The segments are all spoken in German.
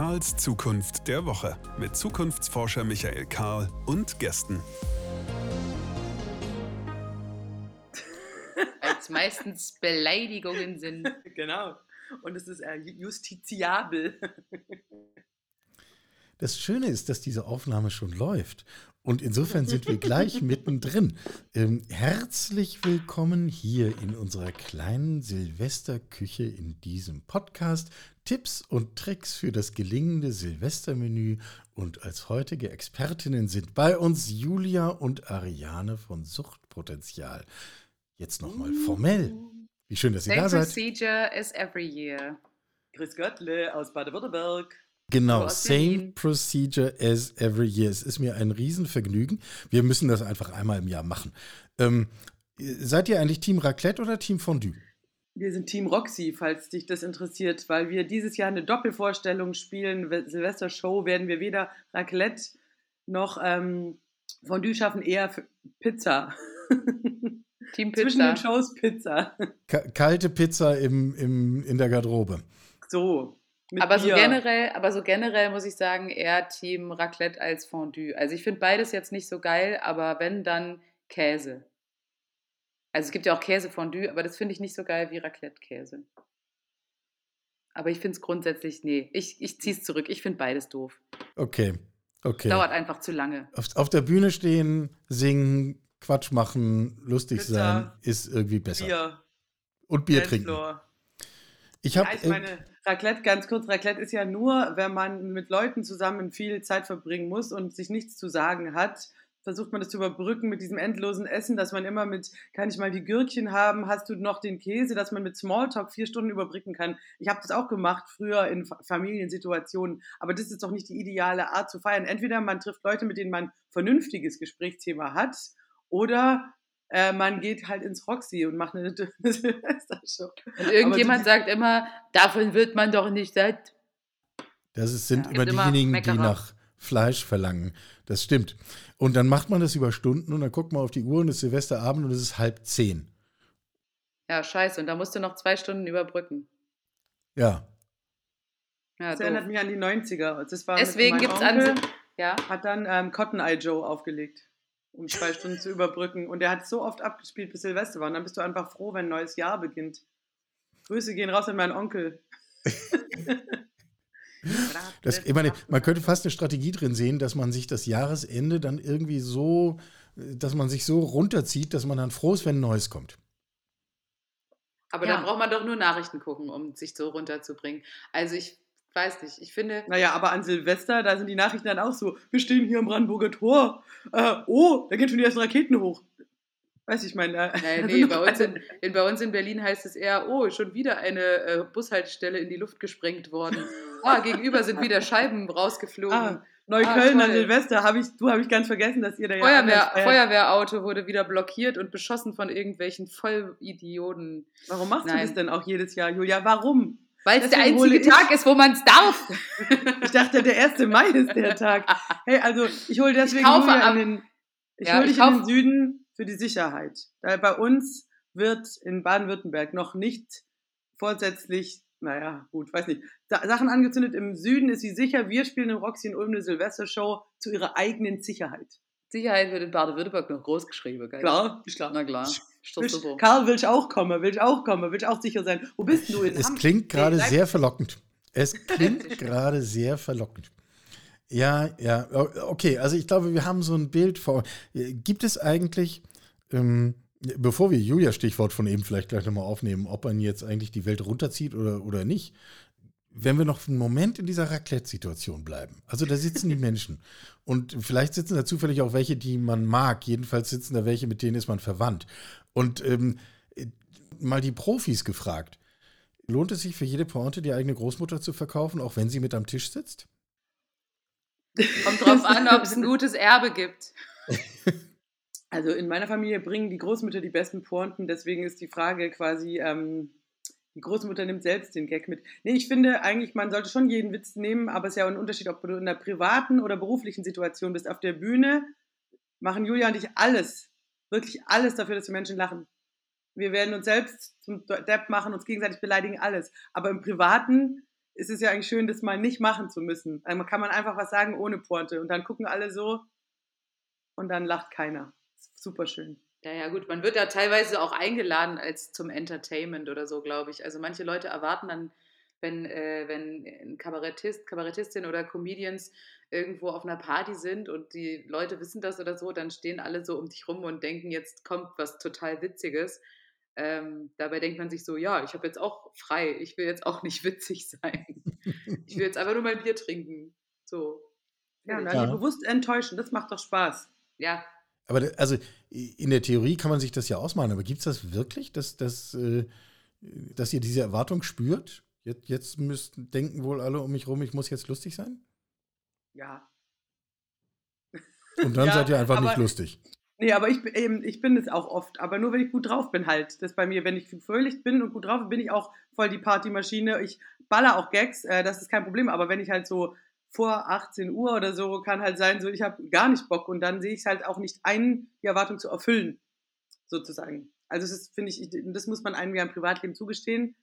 Karls Zukunft der Woche mit Zukunftsforscher Michael Karl und Gästen. Als meistens Beleidigungen sind. Genau. Und es ist äh, justiziabel. Das Schöne ist, dass diese Aufnahme schon läuft. Und insofern sind wir gleich mittendrin. Ähm, herzlich willkommen hier in unserer kleinen Silvesterküche in diesem Podcast. Tipps und Tricks für das gelingende Silvestermenü. Und als heutige Expertinnen sind bei uns Julia und Ariane von Suchtpotenzial. Jetzt nochmal formell. Wie schön, dass ihr Same da seid. procedure as every year. Chris Göttle aus Baden-Württemberg. Genau, same procedure as every year. Es ist mir ein Riesenvergnügen. Wir müssen das einfach einmal im Jahr machen. Ähm, seid ihr eigentlich Team Raclette oder Team Fondue? Wir sind Team Roxy, falls dich das interessiert, weil wir dieses Jahr eine Doppelvorstellung spielen. Silvester-Show werden wir weder Raclette noch ähm, Fondue schaffen, eher Pizza. Team Zwischen Pizza. den Shows Pizza. Ka kalte Pizza im, im, in der Garderobe. So. Mit Aber so, Bier. generell, aber so generell muss ich sagen, eher Team Raclette als Fondue. Also ich finde beides jetzt nicht so geil, aber wenn, dann Käse. Also es gibt ja auch Käsefondue, aber das finde ich nicht so geil wie Raclette-Käse. Aber ich finde es grundsätzlich, nee, ich, ich ziehe es zurück. Ich finde beides doof. Okay, okay. Dauert einfach zu lange. Auf, auf der Bühne stehen, singen, Quatsch machen, lustig Pizza, sein, ist irgendwie besser. Bier. Und Bier trinken. Dancefloor. Ich habe meine, Raclette, ganz kurz, Raclette ist ja nur, wenn man mit Leuten zusammen viel Zeit verbringen muss und sich nichts zu sagen hat, versucht man das zu überbrücken mit diesem endlosen Essen, dass man immer mit, kann ich mal die Gürkchen haben, hast du noch den Käse, dass man mit Smalltalk vier Stunden überbrücken kann. Ich habe das auch gemacht früher in Fa- Familiensituationen, aber das ist doch nicht die ideale Art zu feiern. Entweder man trifft Leute, mit denen man vernünftiges Gesprächsthema hat, oder äh, man geht halt ins Roxy und macht eine Silvestershow. Und irgendjemand sagt immer, davon wird man doch nicht satt. Das ist, sind Ja, immer gibt immer diejenigen, die nach Fleisch verlangen. Das stimmt. Und dann macht man das über Stunden und dann guckt man auf die Uhr und es ist Silvesterabend und es ist halb zehn. Ja, scheiße. Und da musst du noch zwei Stunden überbrücken. Ja. Ja, Das erinnert doof. mich an die 90er. Das war Deswegen gibt es an. Ja. hat dann ähm, Cotton Eye Joe aufgelegt, um zwei Stunden zu überbrücken. Und der hat so oft abgespielt, bis Silvester war. Und dann bist du einfach froh, wenn ein neues Jahr beginnt. Grüße gehen raus an meinen Onkel. Das, ich meine, man könnte fast eine Strategie drin sehen, dass man sich das Jahresende dann irgendwie so, dass man sich so runterzieht, dass man dann froh ist, wenn ein Neues kommt. Aber Ja. dann braucht man doch nur Nachrichten gucken, um sich so runterzubringen. Also ich weiß nicht. Ich finde. Naja, aber an Silvester, da sind die Nachrichten dann auch so, wir stehen hier am Brandenburger Tor. Äh, oh, da gehen schon die ersten Raketen hoch. Weiß ich, meine. Nee, da nee, bei uns, in, in, bei uns in Berlin heißt es eher, oh, schon wieder eine äh, Bushaltestelle in die Luft gesprengt worden. Ah, gegenüber sind wieder Scheiben rausgeflogen. Ah, Neukölln Ah, an. Silvester, habe ich, du habe ich ganz vergessen, dass ihr da ja Feuerwehr. Feuerwehrauto wurde wieder blockiert und beschossen von irgendwelchen Vollidioten. Warum machst du Nein. das denn auch jedes Jahr, Julia? Warum? Weil es der einzige ich- Tag ist, wo man es darf. Ich dachte, der 1. Mai ist der Tag. Hey, also ich hole deswegen kaufe Julia ab. den, ich Ja, hole ich dich in den Süden für die Sicherheit. Weil bei uns wird in Baden-Württemberg noch nicht vorsätzlich, naja, gut, weiß nicht, Sa- Sachen angezündet. Im Süden ist sie sicher, wir spielen im Roxy in Ulm eine Silvestershow zu ihrer eigenen Sicherheit. Sicherheit wird in Baden-Württemberg noch groß geschrieben. Gell? Klar, ist klar. Na klar. Willst- super. Karl, will ich auch kommen? Will ich auch kommen? Will ich auch sicher sein? Wo bist du? In Es Hamm- klingt gerade Nee, sehr verlockend. Es klingt gerade sehr verlockend. Ja, ja, okay. Also ich glaube, wir haben so ein Bild vor. Gibt es eigentlich, ähm, bevor wir Julia Stichwort von eben vielleicht gleich nochmal aufnehmen, ob man jetzt eigentlich die Welt runterzieht oder, oder nicht, wenn wir noch einen Moment in dieser Raclette-Situation bleiben. Also da sitzen die Menschen. Und vielleicht sitzen da zufällig auch welche, die man mag. Jedenfalls sitzen da welche, mit denen ist man verwandt. Und ähm, mal die Profis gefragt. Lohnt es sich für jede Pointe die eigene Großmutter zu verkaufen, auch wenn sie mit am Tisch sitzt? Kommt drauf an, ob es ein gutes Erbe gibt. Also in meiner Familie bringen die Großmütter die besten Pointen, deswegen ist die Frage quasi, ähm, die Großmutter nimmt selbst den Gag mit. Nee, ich finde eigentlich, man sollte schon jeden Witz nehmen, aber es ist ja ein Unterschied, ob du in einer privaten oder beruflichen Situation bist. Auf der Bühne machen Julia und ich alles, wirklich alles dafür, dass die Menschen lachen. Wir werden uns selbst zum Depp machen, uns gegenseitig beleidigen, alles. Aber im Privaten ist es ja eigentlich schön, das mal nicht machen zu müssen. Also kann man einfach was sagen ohne Pointe und dann gucken alle so und dann lacht keiner. Super schön. Ja, ja, gut. Man wird da teilweise auch eingeladen als zum Entertainment oder so, glaube ich. Also manche Leute erwarten dann, wenn, äh, wenn ein Kabarettist, Kabarettistin oder Comedians irgendwo auf einer Party sind und die Leute wissen das oder so, dann stehen alle so um dich rum und denken, jetzt kommt was total Witziges. Ähm, dabei denkt man sich so, ja, ich habe jetzt auch frei, ich will jetzt auch nicht witzig sein. ich will jetzt einfach nur mein Bier trinken. So. Ja, ja. bewusst enttäuschen, das macht doch Spaß. Ja. Aber also in der Theorie kann man sich das ja ausmalen, aber gibt es das wirklich, dass, dass, äh, dass ihr diese Erwartung spürt? Jetzt, jetzt müssten, denken wohl alle um mich rum, ich muss jetzt lustig sein? Ja. Und dann ja, seid ihr einfach nicht lustig. Nee, aber ich, eben, ich bin es auch oft, aber nur wenn ich gut drauf bin halt. Das bei mir, wenn ich fröhlich bin und gut drauf bin, bin ich auch voll die Partymaschine. Ich baller auch Gags, äh, das ist kein Problem, aber wenn ich halt so vor 18 Uhr oder so, kann halt sein, so ich habe gar nicht Bock und dann sehe ich es halt auch nicht ein, die Erwartung zu erfüllen, sozusagen. Also das finde ich, das muss man einem ja im Privatleben zugestehen,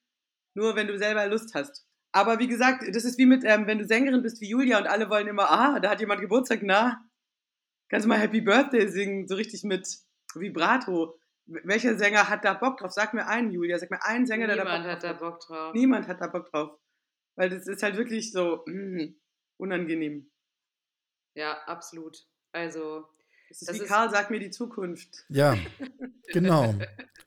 nur wenn du selber Lust hast. Aber wie gesagt, das ist wie mit, ähm, wenn du Sängerin bist wie Julia und alle wollen immer, ah, da hat jemand Geburtstag, na, Kannst du mal Happy Birthday singen, so richtig mit Vibrato. Welcher Sänger hat da Bock drauf? Sag mir einen, Julia. Sag mir einen Sänger, Niemand der da Bock hat da Bock drauf. Niemand hat da Bock drauf. Weil das ist halt wirklich so mm, unangenehm. Ja, absolut. Also. Das ist das wie ist Karl, sag mir die Zukunft. Ja, genau.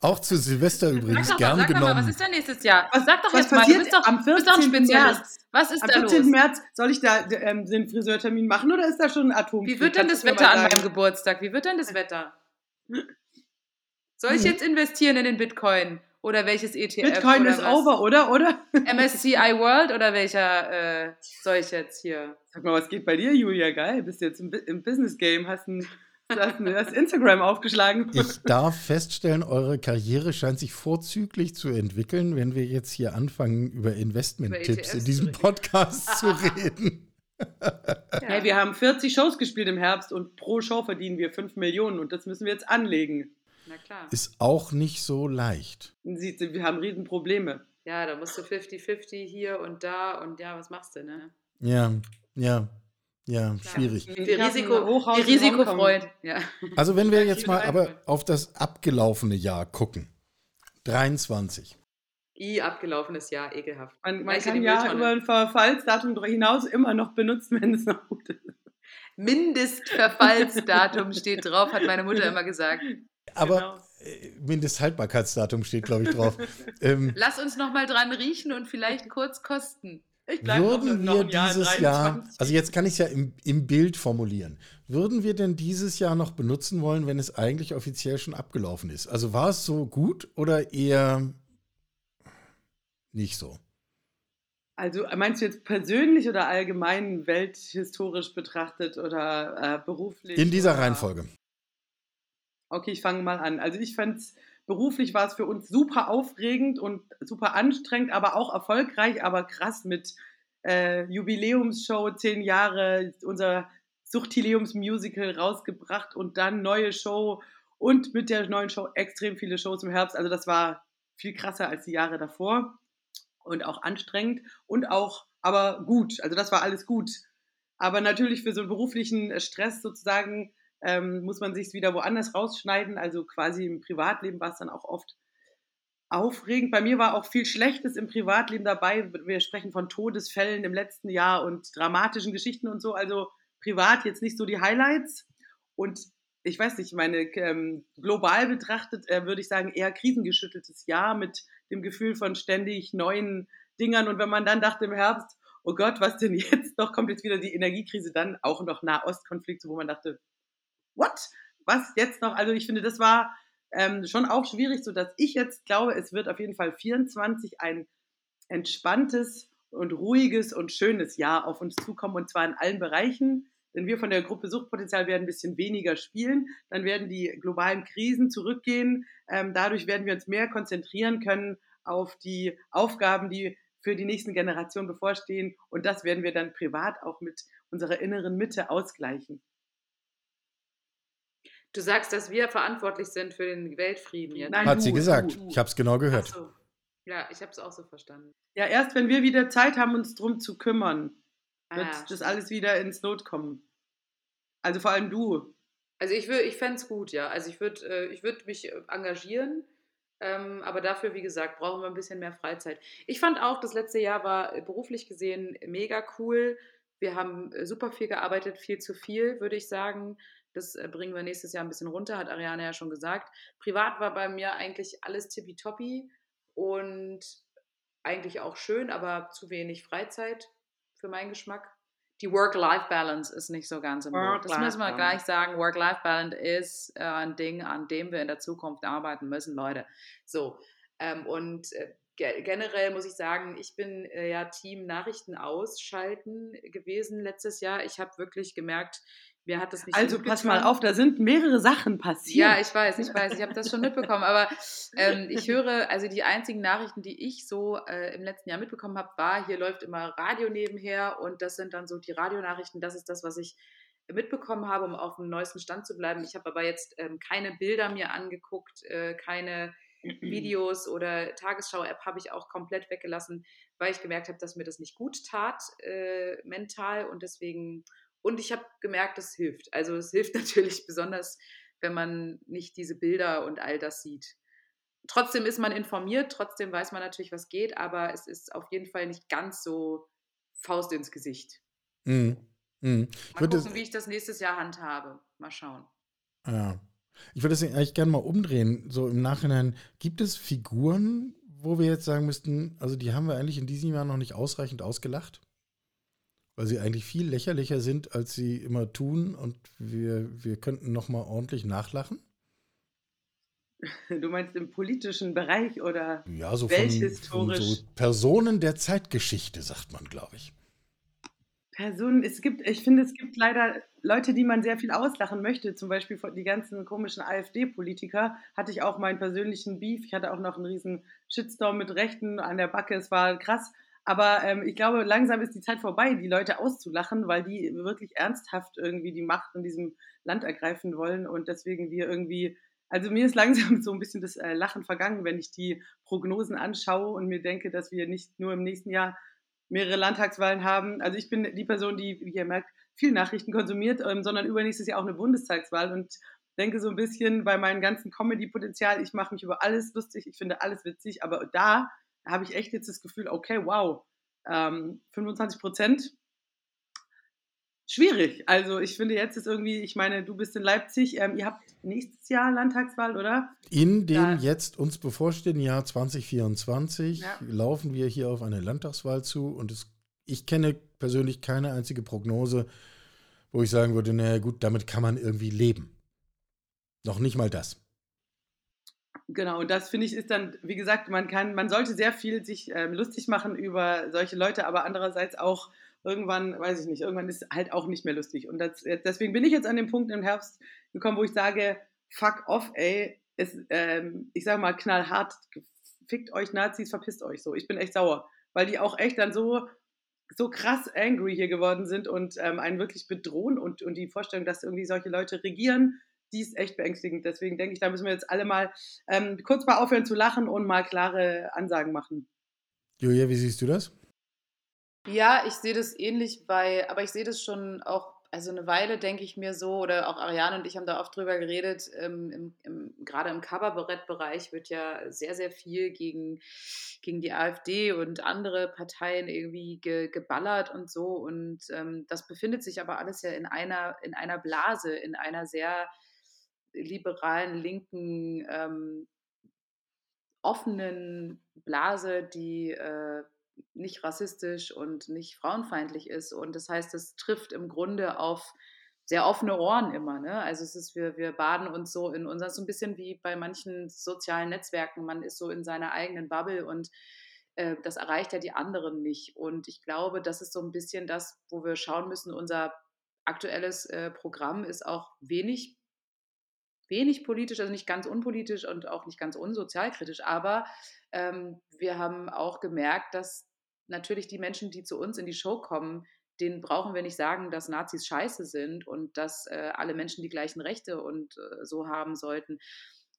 Auch zu Silvester übrigens sag gern mal, sag genommen. Mal, was ist denn nächstes Jahr? Was, sag doch was jetzt mal, du bist doch, am 14. bist doch ein Spezialist. Was ist am da 14. los? März, soll ich da ähm, den Friseurtermin machen oder ist da schon ein Atom? Wie wird denn das Wetter an meinem Geburtstag? Wie wird denn das Wetter? Soll ich jetzt investieren in den Bitcoin? Oder welches ETF? Bitcoin oder ist was? over, oder? oder? MSCI World oder welcher äh, soll ich jetzt hier? Sag mal, was geht bei dir, Julia? Geil, bist du jetzt im, im Business Game, hast ein Du hast mir das Instagram aufgeschlagen. Ich darf feststellen, eure Karriere scheint sich vorzüglich zu entwickeln, wenn wir jetzt hier anfangen, über Investment-Tipps in diesem Podcast zu reden. Ja. Hey, wir haben 40 Shows gespielt im Herbst und pro Show verdienen wir 5 Millionen und das müssen wir jetzt anlegen. Na klar. Ist auch nicht so leicht. Wir haben Riesenprobleme. Ja, da musst du 50-50 hier und da und ja, was machst du, ne? Ja, ja. Ja, schwierig. Die, Risiko, die Risikofreund. Ja. Also wenn wir jetzt mal aber auf das abgelaufene Jahr gucken. 23. I, abgelaufenes Jahr, ekelhaft. Man, man kann ja über ein Verfallsdatum hinaus immer noch benutzen, wenn es noch gut ist. Mindestverfallsdatum steht drauf, hat meine Mutter immer gesagt. Aber genau. Äh, Mindesthaltbarkeitsdatum steht, glaube ich, drauf. ähm, Lass uns noch mal dran riechen und vielleicht kurz kosten. Würden wir dieses Jahr, also jetzt kann ich es ja im, im Bild formulieren, würden wir denn dieses Jahr noch benutzen wollen, wenn es eigentlich offiziell schon abgelaufen ist? Also war es so gut oder eher nicht so? Also meinst du jetzt persönlich oder allgemein welthistorisch betrachtet oder äh, beruflich? In dieser oder? Reihenfolge. Okay, ich fange mal an. Also ich fand es beruflich war es für uns super aufregend und super anstrengend, aber auch erfolgreich, aber krass mit äh, Jubiläumsshow, zehn Jahre, unser Suchtileums-Musical rausgebracht und dann neue Show und mit der neuen Show extrem viele Shows im Herbst. Also das war viel krasser als die Jahre davor und auch anstrengend und auch aber gut. Also das war alles gut. Aber natürlich für so einen beruflichen Stress sozusagen ähm, muss man sich wieder woanders rausschneiden. Also quasi im Privatleben war es dann auch oft aufregend. Bei mir war auch viel Schlechtes im Privatleben dabei. Wir sprechen von Todesfällen im letzten Jahr und dramatischen Geschichten und so. Also privat jetzt nicht so die Highlights. Und ich weiß nicht, meine ähm, global betrachtet äh, würde ich sagen eher krisengeschütteltes Jahr mit dem Gefühl von ständig neuen Dingern. Und wenn man dann dachte im Herbst, oh Gott, was denn jetzt noch? Kommt jetzt wieder die Energiekrise, dann auch noch Nahostkonflikte, wo man dachte, what? Was jetzt noch? Also ich finde, das war ähm, schon auch schwierig, so dass ich jetzt glaube, es wird auf jeden Fall 24 ein entspanntes und ruhiges und schönes Jahr auf uns zukommen und zwar in allen Bereichen. Denn wir von der Gruppe Suchtpotenzial werden ein bisschen weniger spielen. Dann werden die globalen Krisen zurückgehen. Ähm, dadurch werden wir uns mehr konzentrieren können auf die Aufgaben, die für die nächsten Generationen bevorstehen. Und das werden wir dann privat auch mit unserer inneren Mitte ausgleichen. Du sagst, dass wir verantwortlich sind für den Weltfrieden jetzt. Nein, Hat du, sie gesagt. Du, du. Ich habe es genau gehört. So. Ja, ich habe es auch so verstanden. Ja, erst wenn wir wieder Zeit haben, uns drum zu kümmern, wird Ah, das alles wieder ins Lot kommen. Also vor allem du. Also ich, wür- ich fände es gut, ja. Also ich würde äh, ich würd mich äh, engagieren, ähm, aber dafür, wie gesagt, brauchen wir ein bisschen mehr Freizeit. Ich fand auch, das letzte Jahr war äh, beruflich gesehen mega cool. Wir haben super viel gearbeitet, viel zu viel, würde ich sagen. Das äh, bringen wir nächstes Jahr ein bisschen runter, hat Ariane ja schon gesagt. Privat war bei mir eigentlich alles tippitoppi und eigentlich auch schön, aber zu wenig Freizeit für meinen Geschmack. Die Work-Life-Balance ist nicht so ganz im Lot. Das müssen wir gleich sagen. Work-Life-Balance ist äh, ein Ding, an dem wir in der Zukunft arbeiten müssen, Leute. So. Ähm, und äh, ge generell muss ich sagen, ich bin äh, ja Team Nachrichten ausschalten gewesen letztes Jahr. Ich habe wirklich gemerkt, mir hat das nicht Also pass mal auf, da sind mehrere Sachen passiert. Ja, ich weiß, ich weiß, ich habe das schon mitbekommen, aber ähm, ich höre, also die einzigen Nachrichten, die ich so äh, im letzten Jahr mitbekommen habe, war, hier läuft immer Radio nebenher und das sind dann so die Radionachrichten, das ist das, was ich mitbekommen habe, um auf dem neuesten Stand zu bleiben. Ich habe aber jetzt ähm, keine Bilder mir angeguckt, äh, keine Videos oder Tagesschau-App habe ich auch komplett weggelassen, weil ich gemerkt habe, dass mir das nicht gut tat, äh, mental und deswegen, und ich habe gemerkt, es hilft. Also es hilft natürlich besonders, wenn man nicht diese Bilder und all das sieht. Trotzdem ist man informiert, trotzdem weiß man natürlich, was geht, aber es ist auf jeden Fall nicht ganz so Faust ins Gesicht. Mhm. Mhm. Ich Mal würde gucken, das, wie ich das nächstes Jahr handhabe. Mal schauen. ja. ich würde das eigentlich gerne mal umdrehen. So im Nachhinein, gibt es Figuren, wo wir jetzt sagen müssten, also die haben wir eigentlich in diesem Jahr noch nicht ausreichend ausgelacht? Weil sie eigentlich viel lächerlicher sind, als sie immer tun und wir, wir könnten noch mal ordentlich nachlachen? Du meinst im politischen Bereich oder? Ja, so von, von Welthistorisch. so Personen der Zeitgeschichte, sagt man, glaube ich. Personen, es gibt, ich finde, es gibt leider Leute, die man sehr viel auslachen möchte. Zum Beispiel die ganzen komischen AfD-Politiker hatte ich auch meinen persönlichen Beef. Ich hatte auch noch einen riesen Shitstorm mit Rechten an der Backe. Es war krass. Aber ähm, ich glaube, langsam ist die Zeit vorbei, die Leute auszulachen, weil die wirklich ernsthaft irgendwie die Macht in diesem Land ergreifen wollen und deswegen wir irgendwie, also mir ist langsam so ein bisschen das äh, Lachen vergangen, wenn ich die Prognosen anschaue und mir denke, dass wir nicht nur im nächsten Jahr mehrere Landtagswahlen haben. Also ich bin die Person, die, wie ihr merkt, viel Nachrichten konsumiert, ähm, sondern übernächstes Jahr auch eine Bundestagswahl und denke so ein bisschen bei meinem ganzen Comedy-Potenzial, ich mache mich über alles lustig, ich finde alles witzig, aber da habe ich echt jetzt das Gefühl, okay, wow, ähm, 25 Prozent, schwierig. Also ich finde jetzt ist irgendwie, ich meine, du bist in Leipzig, ähm, ihr habt nächstes Jahr Landtagswahl, oder? In dem Da- jetzt uns bevorstehenden Jahr 2024 Ja. laufen wir hier auf eine Landtagswahl zu und es, ich kenne persönlich keine einzige Prognose, wo ich sagen würde, naja gut, damit kann man irgendwie leben. Noch nicht mal das. Genau, und das finde ich ist dann, wie gesagt, man kann, man sollte sehr viel sich ähm, lustig machen über solche Leute, aber andererseits auch irgendwann, weiß ich nicht, irgendwann ist halt auch nicht mehr lustig. Und das, deswegen bin ich jetzt an dem Punkt im Herbst gekommen, wo ich sage, fuck off, ey, es, ähm, ich sage mal knallhart, fickt euch Nazis, verpisst euch so. Ich bin echt sauer, weil die auch echt dann so so krass angry hier geworden sind und ähm, einen wirklich bedrohen und, und die Vorstellung, dass irgendwie solche Leute regieren, die ist echt beängstigend. Deswegen denke ich, da müssen wir jetzt alle mal ähm, kurz mal aufhören zu lachen und mal klare Ansagen machen. Julia, wie siehst du das? Ja, ich sehe das ähnlich, weil, aber ich sehe das schon auch, also eine Weile denke ich mir so, oder auch Ariane und ich haben da oft drüber geredet, ähm, im, im, gerade im Kabarettbereich wird ja sehr, sehr viel gegen, gegen die AfD und andere Parteien irgendwie ge, geballert und so. Und ähm, das befindet sich aber alles ja in einer, in einer Blase, in einer sehr liberalen, linken, ähm, offenen Blase, die äh, nicht rassistisch und nicht frauenfeindlich ist. Und das heißt, es trifft im Grunde auf sehr offene Ohren immer. Ne? Also es ist, wir, wir baden uns so in unser, so ein bisschen wie bei manchen sozialen Netzwerken, man ist so in seiner eigenen Bubble und äh, das erreicht ja die anderen nicht. Und ich glaube, das ist so ein bisschen das, wo wir schauen müssen, unser aktuelles äh, Programm ist auch wenig wenig politisch, also nicht ganz unpolitisch und auch nicht ganz unsozialkritisch, aber ähm, wir haben auch gemerkt, dass natürlich die Menschen, die zu uns in die Show kommen, denen brauchen wir nicht sagen, dass Nazis scheiße sind und dass äh, alle Menschen die gleichen Rechte und äh, so haben sollten.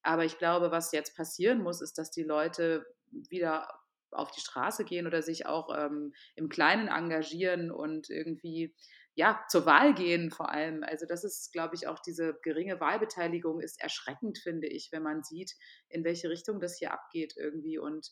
Aber ich glaube, was jetzt passieren muss, ist, dass die Leute wieder auf die Straße gehen oder sich auch ähm, im Kleinen engagieren und irgendwie ja, zur Wahl gehen vor allem. Also das ist, glaube ich, auch diese geringe Wahlbeteiligung ist erschreckend, finde ich, wenn man sieht, in welche Richtung das hier abgeht irgendwie. Und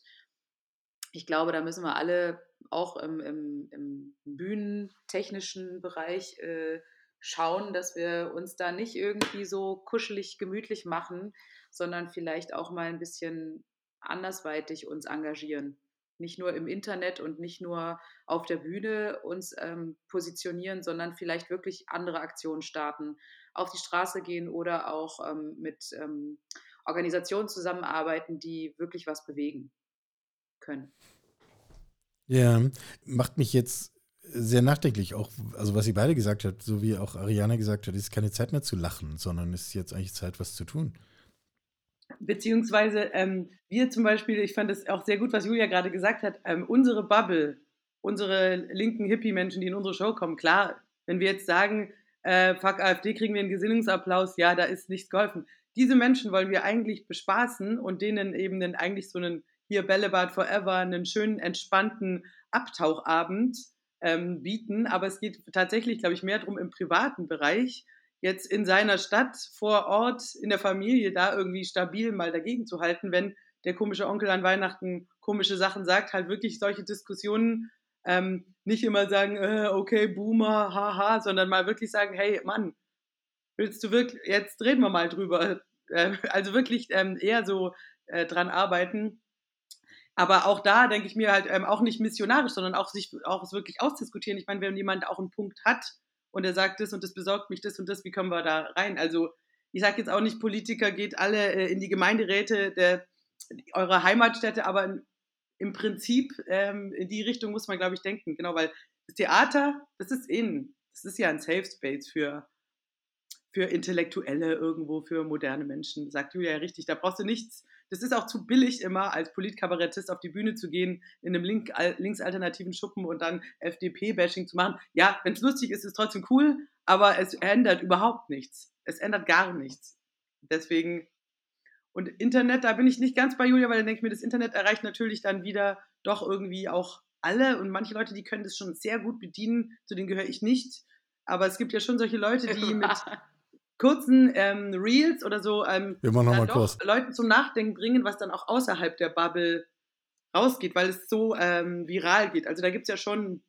ich glaube, da müssen wir alle auch im, im, im bühnentechnischen Bereich äh, schauen, dass wir uns da nicht irgendwie so kuschelig, gemütlich machen, sondern vielleicht auch mal ein bisschen andersweitig uns engagieren. Nicht nur im Internet und nicht nur auf der Bühne uns ähm, positionieren, sondern vielleicht wirklich andere Aktionen starten, auf die Straße gehen oder auch ähm, mit ähm, Organisationen zusammenarbeiten, die wirklich was bewegen können. Ja, macht mich jetzt sehr nachdenklich, auch, also was sie beide gesagt hat, so wie auch Ariana gesagt hat, ist keine Zeit mehr zu lachen, sondern es ist jetzt eigentlich Zeit, was zu tun. Beziehungsweise ähm, wir zum Beispiel, ich fand es auch sehr gut, was Julia gerade gesagt hat, ähm, unsere Bubble, unsere linken Hippie-Menschen, die in unsere Show kommen, klar, wenn wir jetzt sagen, äh, fuck AfD, kriegen wir einen Gesinnungsapplaus, ja, da ist nichts geholfen. Diese Menschen wollen wir eigentlich bespaßen und denen eben dann eigentlich so einen hier Bällebad Forever, einen schönen, entspannten Abtauchabend ähm, bieten. Aber es geht tatsächlich, glaube ich, mehr darum im privaten Bereich, jetzt in seiner Stadt, vor Ort, in der Familie da irgendwie stabil mal dagegen zu halten, wenn der komische Onkel an Weihnachten komische Sachen sagt, halt wirklich solche Diskussionen ähm, nicht immer sagen, äh, okay, Boomer, haha, sondern mal wirklich sagen, hey, Mann, willst du wirklich, jetzt reden wir mal drüber. Äh, also wirklich ähm, eher so äh, dran arbeiten. Aber auch da denke ich mir halt ähm, auch nicht missionarisch, sondern auch sich auch wirklich ausdiskutieren. Ich meine, wenn jemand auch einen Punkt hat, und er sagt das und das besorgt mich das und das, wie kommen wir da rein? Also ich sage jetzt auch nicht, Politiker geht alle äh, in die Gemeinderäte der, eurer Heimatstätte, aber im Prinzip ähm, in die Richtung muss man, glaube ich, denken. Genau, weil das Theater, das ist in, das ist ja ein Safe Space für, für Intellektuelle irgendwo, für moderne Menschen, sagt Julia ja richtig. Da brauchst du nichts das ist auch zu billig immer, als Politkabarettist auf die Bühne zu gehen, in einem Link, linksalternativen Schuppen und dann FDP-Bashing zu machen. Ja, wenn es lustig ist, ist es trotzdem cool, aber es ändert überhaupt nichts. Es ändert gar nichts. Deswegen, und Internet, da bin ich nicht ganz bei Julia, weil dann denke ich mir, das Internet erreicht natürlich dann wieder doch irgendwie auch alle und manche Leute, die können das schon sehr gut bedienen, zu denen gehöre ich nicht. Aber es gibt ja schon solche Leute, die mit kurzen ähm, Reels oder so ähm, Wir machen noch mal kurz. Leuten zum Nachdenken bringen, was dann auch außerhalb der Bubble rausgeht, weil es so ähm, viral geht. Also da gibt es ja schon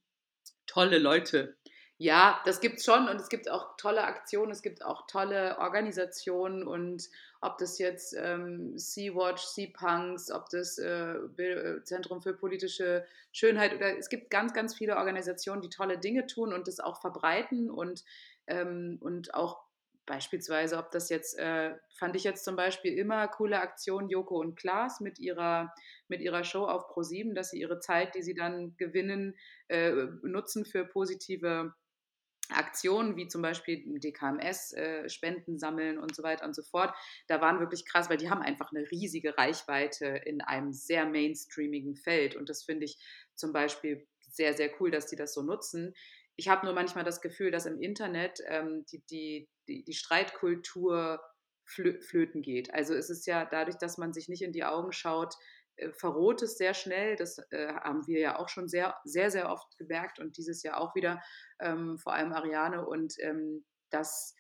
tolle Leute. Ja, das gibt es schon und es gibt auch tolle Aktionen, es gibt auch tolle Organisationen und ob das jetzt ähm, Sea-Watch, Sea-Punks, ob das äh, äh, Zentrum für politische Schönheit oder es gibt ganz, ganz viele Organisationen, die tolle Dinge tun und das auch verbreiten und, ähm, und auch beispielsweise, ob das jetzt, äh, fand ich jetzt zum Beispiel immer coole Aktion Joko und Klaas mit ihrer, mit ihrer Show auf Pro7, dass sie ihre Zeit, die sie dann gewinnen, äh, nutzen für positive Aktionen, wie zum Beispiel DKMS, äh, Spenden sammeln und so weiter und so fort. Da waren wirklich krass, weil die haben einfach eine riesige Reichweite in einem sehr mainstreamigen Feld. Und das finde ich zum Beispiel sehr, sehr cool, dass die das so nutzen. Ich habe nur manchmal das Gefühl, dass im Internet ähm, die, die, die, die Streitkultur flö flöten geht. Also es ist ja dadurch, dass man sich nicht in die Augen schaut, äh, verroht es sehr schnell. Das äh, haben wir ja auch schon sehr, sehr, sehr oft gemerkt und dieses Jahr auch wieder, ähm, vor allem Ariane. Und ähm, das,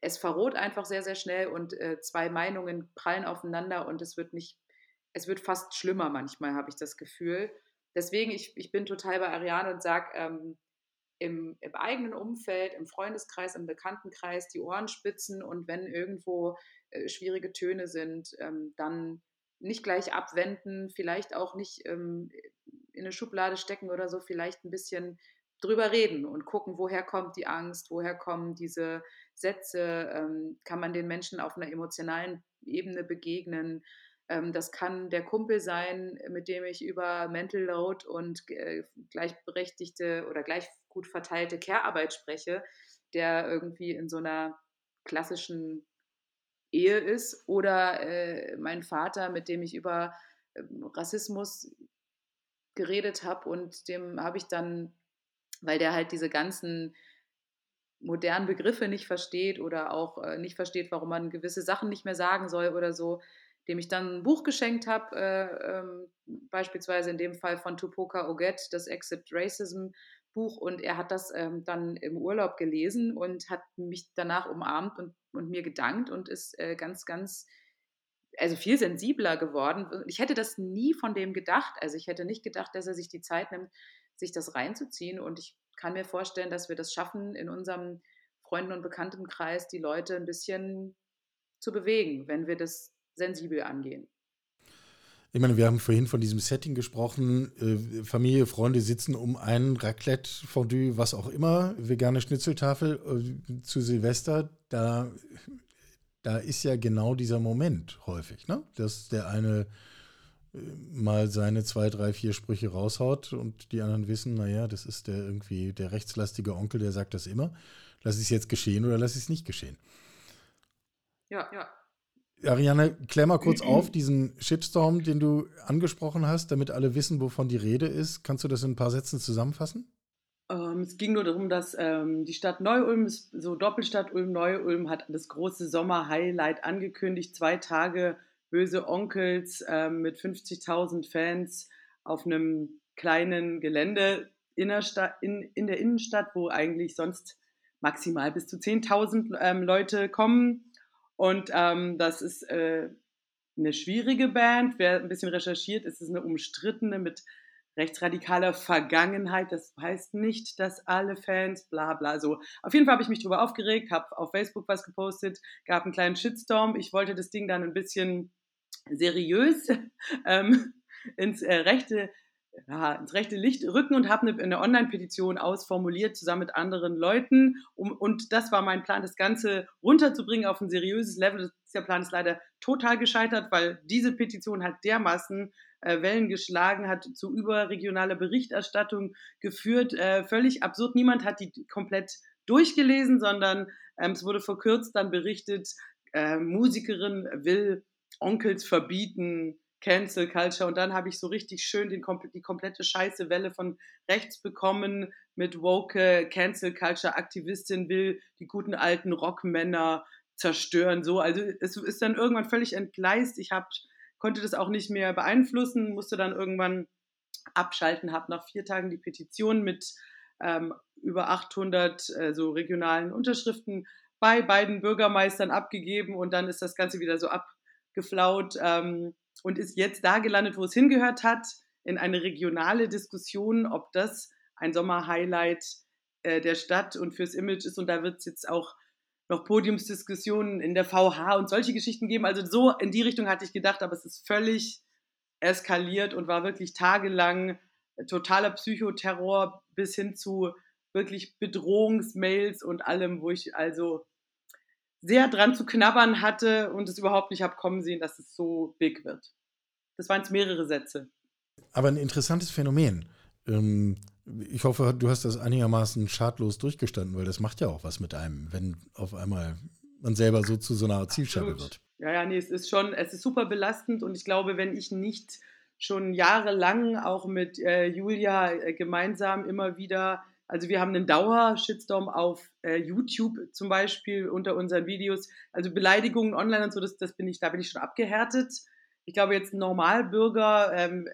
es verroht einfach sehr, sehr schnell und äh, zwei Meinungen prallen aufeinander und es wird nicht, es wird fast schlimmer manchmal, habe ich das Gefühl. Deswegen, ich, ich bin total bei Ariane und sage, ähm, im, im, eigenen Umfeld, im Freundeskreis, im Bekanntenkreis die Ohren spitzen und wenn irgendwo äh, schwierige Töne sind, ähm, dann nicht gleich abwenden, vielleicht auch nicht ähm, in eine Schublade stecken oder so, vielleicht ein bisschen drüber reden und gucken, woher kommt die Angst, woher kommen diese Sätze, ähm, kann man den Menschen auf einer emotionalen Ebene begegnen. Ähm, das kann der Kumpel sein, mit dem ich über Mental Load und äh, gleichberechtigte oder gleich gut verteilte Care-Arbeit spreche, der irgendwie in so einer klassischen Ehe ist, oder äh, mein Vater, mit dem ich über äh, Rassismus geredet habe und dem habe ich dann, weil der halt diese ganzen modernen Begriffe nicht versteht oder auch äh, nicht versteht, warum man gewisse Sachen nicht mehr sagen soll oder so, dem ich dann ein Buch geschenkt habe, äh, ähm, beispielsweise in dem Fall von Tupoka Oget, das Exit Racism Buch. Und er hat das ähm, dann im Urlaub gelesen und hat mich danach umarmt und, und mir gedankt und ist äh, ganz, ganz, also viel sensibler geworden. Ich hätte das nie von dem gedacht. Also ich hätte nicht gedacht, dass er sich die Zeit nimmt, sich das reinzuziehen. Und ich kann mir vorstellen, dass wir das schaffen, in unserem Freunden- und Bekanntenkreis die Leute ein bisschen zu bewegen, wenn wir das sensibel angehen. Ich meine, wir haben vorhin von diesem Setting gesprochen. Äh, Familie, Freunde sitzen um ein Raclette, Fondue, was auch immer, vegane Schnitzeltafel äh, zu Silvester. Da, da ist ja genau dieser Moment häufig, ne? dass der eine äh, mal seine zwei, drei, vier Sprüche raushaut und die anderen wissen, naja, das ist der irgendwie der rechtslastige Onkel, der sagt das immer. Lass es jetzt geschehen oder lass es nicht geschehen. Ja, ja. Ariane, klär mal kurz auf diesen Shitstorm, den du angesprochen hast, damit alle wissen, wovon die Rede ist. Kannst du das in ein paar Sätzen zusammenfassen? Ähm, es ging nur darum, dass ähm, die Stadt Neu-Ulm, so Doppelstadt Ulm-Neu-Ulm, hat das große Sommer-Highlight angekündigt. Zwei Tage böse Onkels ähm, mit 50.000 Fans auf einem kleinen Gelände in der, in, in der Innenstadt, wo eigentlich sonst maximal bis zu 10.000 ähm, Leute kommen. Und ähm, das ist äh, eine schwierige Band. Wer ein bisschen recherchiert, ist es eine umstrittene mit rechtsradikaler Vergangenheit. Das heißt nicht, dass alle Fans, bla bla so. Auf jeden Fall habe ich mich darüber aufgeregt, habe auf Facebook was gepostet, gab einen kleinen Shitstorm. Ich wollte das Ding dann ein bisschen seriös ähm, ins äh, rechte ja, ins rechte Licht rücken und habe eine, eine Online-Petition ausformuliert zusammen mit anderen Leuten. Um, und das war mein Plan, das Ganze runterzubringen auf ein seriöses Level. Der Plan ist leider total gescheitert, weil diese Petition hat dermaßen äh, Wellen geschlagen, hat zu überregionaler Berichterstattung geführt. Äh, völlig absurd. Niemand hat die komplett durchgelesen, sondern ähm, es wurde verkürzt dann berichtet, äh, Musikerin will Onkels verbieten, Cancel Culture. Und dann habe ich so richtig schön den, die komplette scheiße Welle von rechts bekommen mit woke Cancel Culture Aktivistin will die guten alten Rockmänner zerstören. So, also es ist dann irgendwann völlig entgleist. Ich hab, konnte das auch nicht mehr beeinflussen, musste dann irgendwann abschalten, habe nach vier Tagen die Petition mit ähm, über 800 äh, so regionalen Unterschriften bei beiden Bürgermeistern abgegeben und dann ist das Ganze wieder so abgeflaut. Ähm, und ist jetzt da gelandet, wo es hingehört hat, in eine regionale Diskussion, ob das ein Sommerhighlight äh, der Stadt und fürs Image ist. Und da wird es jetzt auch noch Podiumsdiskussionen in der VH und solche Geschichten geben. Also so in die Richtung hatte ich gedacht, aber es ist völlig eskaliert und war wirklich tagelang totaler Psychoterror bis hin zu wirklich Bedrohungsmails und allem, wo ich also sehr dran zu knabbern hatte und es überhaupt nicht habe kommen sehen, dass es so big wird. Das waren jetzt mehrere Sätze. Aber ein interessantes Phänomen. Ähm, ich hoffe, du hast das einigermaßen schadlos durchgestanden, weil das macht ja auch was mit einem, wenn auf einmal man selber so zu so einer Zielscheibe wird. Ja, ja, nee, es ist schon, es ist super belastend und ich glaube, wenn ich nicht schon jahrelang auch mit äh, Julia äh, gemeinsam immer wieder also wir haben einen Dauer-Shitstorm auf äh, YouTube zum Beispiel unter unseren Videos. Also Beleidigungen online und so, das, das bin ich, da bin ich schon abgehärtet. Ich glaube, jetzt ein Normalbürger ähm,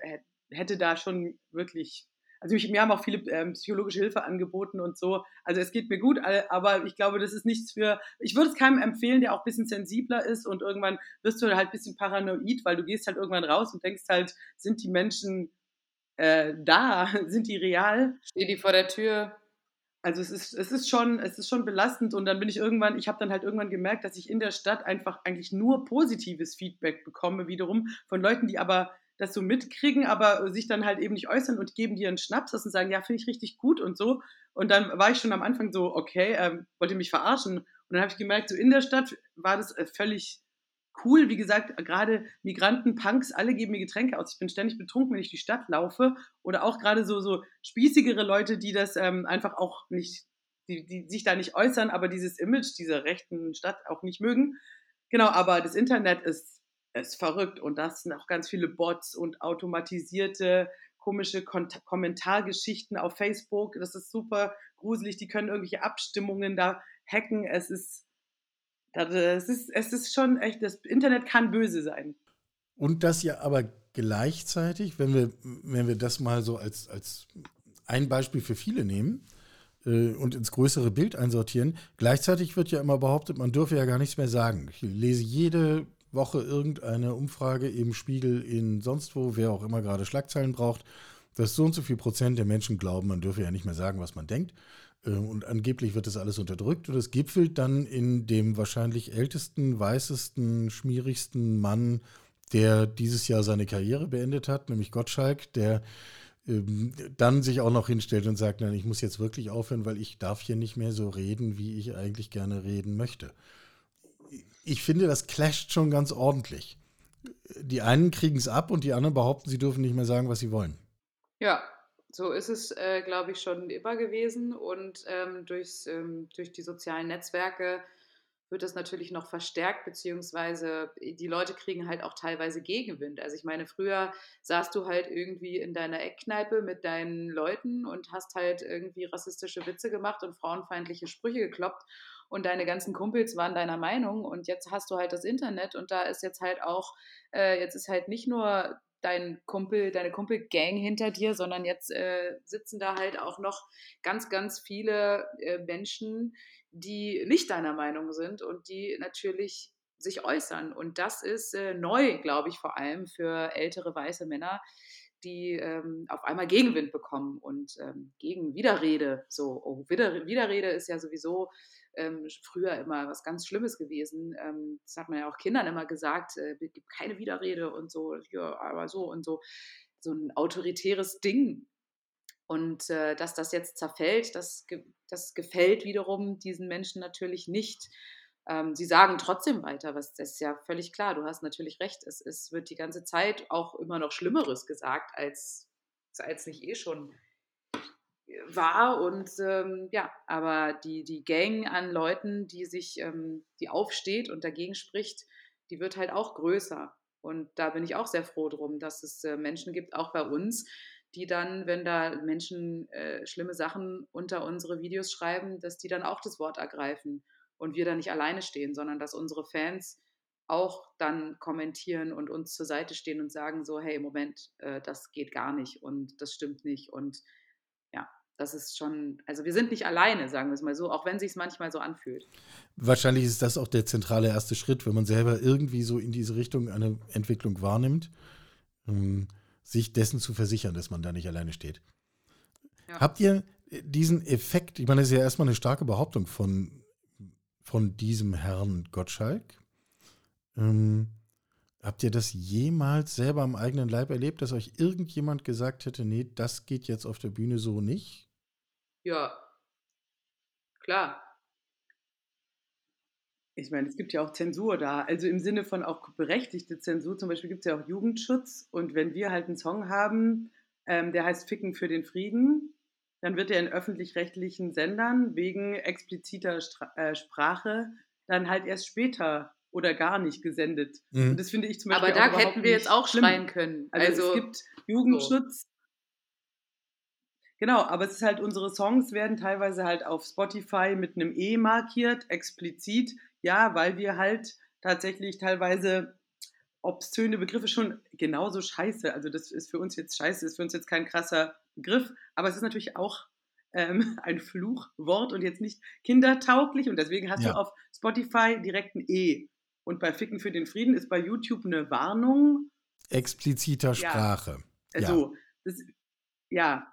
hätte da schon wirklich, also ich, mir haben auch viele ähm, psychologische Hilfe angeboten und so. Also es geht mir gut, aber ich glaube, das ist nichts für, ich würde es keinem empfehlen, der auch ein bisschen sensibler ist und irgendwann wirst du halt ein bisschen paranoid, weil du gehst halt irgendwann raus und denkst halt, sind die Menschen äh, da? Sind die real? Stehen die vor der Tür? Also es ist, es ist schon, es ist schon belastend und dann bin ich irgendwann, ich habe dann halt irgendwann gemerkt, dass ich in der Stadt einfach eigentlich nur positives Feedback bekomme, wiederum von Leuten, die aber das so mitkriegen, aber sich dann halt eben nicht äußern und geben dir einen Schnaps und sagen, ja, finde ich richtig gut und so. Und dann war ich schon am Anfang so, okay, ähm, wollte mich verarschen. Und dann habe ich gemerkt, so in der Stadt war das äh, völlig cool. Wie gesagt, gerade Migranten, Punks, alle geben mir Getränke aus. Ich bin ständig betrunken, wenn ich die Stadt laufe. Oder auch gerade so, so spießigere Leute, die das ähm, einfach auch nicht, die, die sich da nicht äußern, aber dieses Image dieser rechten Stadt auch nicht mögen. Genau, aber das Internet ist, ist verrückt und das sind auch ganz viele Bots und automatisierte komische Kont Kommentargeschichten auf Facebook. Das ist super gruselig. Die können irgendwelche Abstimmungen da hacken. Es ist, es ist, es ist schon echt, das Internet kann böse sein. Und das ja aber gleichzeitig, wenn wir, wenn wir das mal so als, als ein Beispiel für viele nehmen äh, und ins größere Bild einsortieren, gleichzeitig wird ja immer behauptet, man dürfe ja gar nichts mehr sagen. Ich lese jede Woche irgendeine Umfrage im Spiegel, in sonst wo, wer auch immer gerade Schlagzeilen braucht, dass so und so viel Prozent der Menschen glauben, man dürfe ja nicht mehr sagen, was man denkt. Äh, und angeblich wird das alles unterdrückt und es gipfelt dann in dem wahrscheinlich ältesten, weißesten, schmierigsten Mann, der dieses Jahr seine Karriere beendet hat, nämlich Gottschalk, der ähm, dann sich auch noch hinstellt und sagt, nein, ich muss jetzt wirklich aufhören, weil ich darf hier nicht mehr so reden, wie ich eigentlich gerne reden möchte ich finde, das clasht schon ganz ordentlich. Die einen kriegen es ab und die anderen behaupten, sie dürfen nicht mehr sagen, was sie wollen. Ja, so ist es, äh, glaube ich, schon immer gewesen. Und ähm, durchs, ähm, durch die sozialen Netzwerke wird das natürlich noch verstärkt, beziehungsweise die Leute kriegen halt auch teilweise Gegenwind. Also ich meine, früher saßt du halt irgendwie in deiner Eckkneipe mit deinen Leuten und hast halt irgendwie rassistische Witze gemacht und frauenfeindliche Sprüche gekloppt und deine ganzen Kumpels waren deiner Meinung und jetzt hast du halt das Internet und da ist jetzt halt auch, äh, jetzt ist halt nicht nur dein Kumpel, deine Kumpelgang hinter dir, sondern jetzt äh, sitzen da halt auch noch ganz, ganz viele äh, Menschen, die nicht deiner Meinung sind und die natürlich sich äußern. Und das ist äh, neu, glaube ich, vor allem für ältere weiße Männer, die ähm, auf einmal Gegenwind bekommen und ähm, gegen Widerrede. So, oh, Wider Widerrede ist ja sowieso ähm, früher immer was ganz Schlimmes gewesen. Ähm, das hat man ja auch Kindern immer gesagt, äh, gibt keine Widerrede und so, ja, aber so und so. So ein autoritäres Ding. Und äh, dass das jetzt zerfällt, das, das gefällt wiederum diesen Menschen natürlich nicht. Ähm, sie sagen trotzdem weiter, was das ist ja völlig klar. Du hast natürlich recht. Es, es wird die ganze Zeit auch immer noch Schlimmeres gesagt, als, als nicht eh schon war. Und ähm, ja, aber die, die Gang an Leuten, die sich, ähm, die aufsteht und dagegen spricht, die wird halt auch größer. Und da bin ich auch sehr froh drum, dass es äh, Menschen gibt, auch bei uns, die dann, wenn da Menschen äh, schlimme Sachen unter unsere Videos schreiben, dass die dann auch das Wort ergreifen und wir da nicht alleine stehen, sondern dass unsere Fans auch dann kommentieren und uns zur Seite stehen und sagen so, hey, Moment, äh, das geht gar nicht und das stimmt nicht und das ist schon, also wir sind nicht alleine, sagen wir es mal so, auch wenn es sich manchmal so anfühlt. Wahrscheinlich ist das auch der zentrale erste Schritt, wenn man selber irgendwie so in diese Richtung eine Entwicklung wahrnimmt, ähm, sich dessen zu versichern, dass man da nicht alleine steht. Ja. Habt ihr diesen Effekt, ich meine, das ist ja erstmal eine starke Behauptung von, von diesem Herrn Gottschalk. Ähm, habt ihr das jemals selber am eigenen Leib erlebt, dass euch irgendjemand gesagt hätte, nee, das geht jetzt auf der Bühne so nicht? Ja, klar. Ich meine, es gibt ja auch Zensur da. Also im Sinne von auch berechtigte Zensur. Zum Beispiel gibt es ja auch Jugendschutz. Und wenn wir halt einen Song haben, ähm, der heißt Ficken für den Frieden, dann wird er in öffentlich-rechtlichen Sendern wegen expliziter Stra äh, Sprache dann halt erst später oder gar nicht gesendet. Mhm. Und das finde ich zum Beispiel Aber da hätten wir jetzt auch schlimm. schreien können. Also, also es gibt Jugendschutz, Genau, aber es ist halt, unsere Songs werden teilweise halt auf Spotify mit einem E markiert, explizit, ja, weil wir halt tatsächlich teilweise obszöne Begriffe schon genauso scheiße, also das ist für uns jetzt scheiße, ist für uns jetzt kein krasser Begriff, aber es ist natürlich auch ähm, ein Fluchwort und jetzt nicht kindertauglich und deswegen hast ja. du auf Spotify direkt ein E. Und bei Ficken für den Frieden ist bei YouTube eine Warnung. Expliziter Sprache. Ja. Also, ja. Das, ja,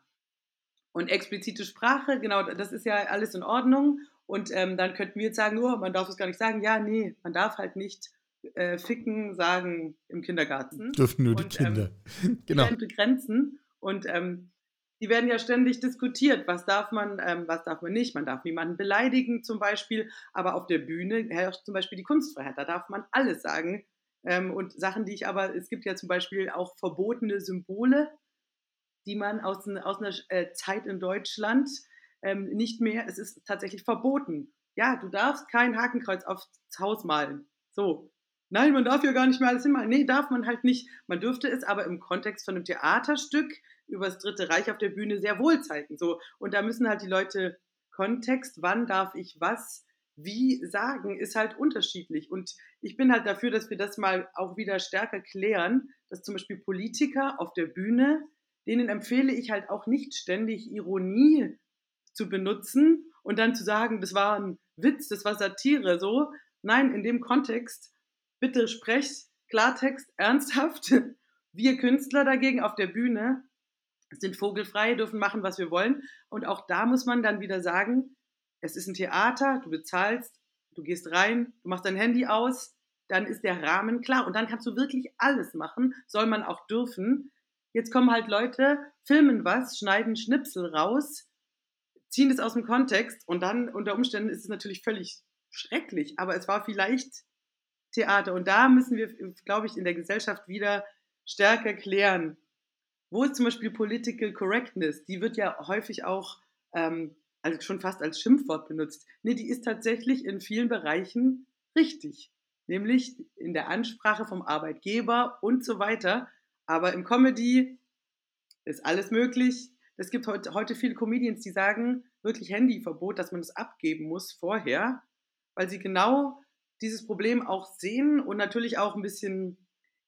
und explizite Sprache, genau, das ist ja alles in Ordnung. Und ähm, dann könnten wir jetzt sagen, oh, man darf es gar nicht sagen. Ja, nee, man darf halt nicht äh, ficken sagen im Kindergarten. Dürfen nur die und, ähm, Kinder. Ähm, genau. Die begrenzen. Und ähm, die werden ja ständig diskutiert. Was darf man, ähm, was darf man nicht? Man darf niemanden beleidigen zum Beispiel. Aber auf der Bühne herrscht zum Beispiel die Kunstfreiheit. Da darf man alles sagen. Ähm, und Sachen, die ich aber, es gibt ja zum Beispiel auch verbotene Symbole die man aus, aus einer äh, Zeit in Deutschland ähm, nicht mehr, es ist tatsächlich verboten. Ja, du darfst kein Hakenkreuz aufs Haus malen. So. Nein, man darf ja gar nicht mehr alles hinmalen. Nee, darf man halt nicht. Man dürfte es aber im Kontext von einem Theaterstück über das Dritte Reich auf der Bühne sehr wohl zeigen. So. Und da müssen halt die Leute Kontext, wann darf ich was, wie sagen, ist halt unterschiedlich. Und ich bin halt dafür, dass wir das mal auch wieder stärker klären, dass zum Beispiel Politiker auf der Bühne, denen empfehle ich halt auch nicht ständig Ironie zu benutzen und dann zu sagen, das war ein Witz, das war Satire, so. Nein, in dem Kontext, bitte sprecht Klartext, ernsthaft. Wir Künstler dagegen auf der Bühne sind vogelfrei, dürfen machen, was wir wollen. Und auch da muss man dann wieder sagen, es ist ein Theater, du bezahlst, du gehst rein, du machst dein Handy aus, dann ist der Rahmen klar und dann kannst du wirklich alles machen, soll man auch dürfen. Jetzt kommen halt Leute, filmen was, schneiden Schnipsel raus, ziehen das aus dem Kontext und dann unter Umständen ist es natürlich völlig schrecklich, aber es war vielleicht Theater und da müssen wir, glaube ich, in der Gesellschaft wieder stärker klären. Wo ist zum Beispiel Political Correctness? Die wird ja häufig auch ähm, also schon fast als Schimpfwort benutzt. Nee, die ist tatsächlich in vielen Bereichen richtig. Nämlich in der Ansprache vom Arbeitgeber und so weiter. Aber im Comedy ist alles möglich. Es gibt heute, heute viele Comedians, die sagen, wirklich Handyverbot, dass man das abgeben muss vorher, weil sie genau dieses Problem auch sehen und natürlich auch ein bisschen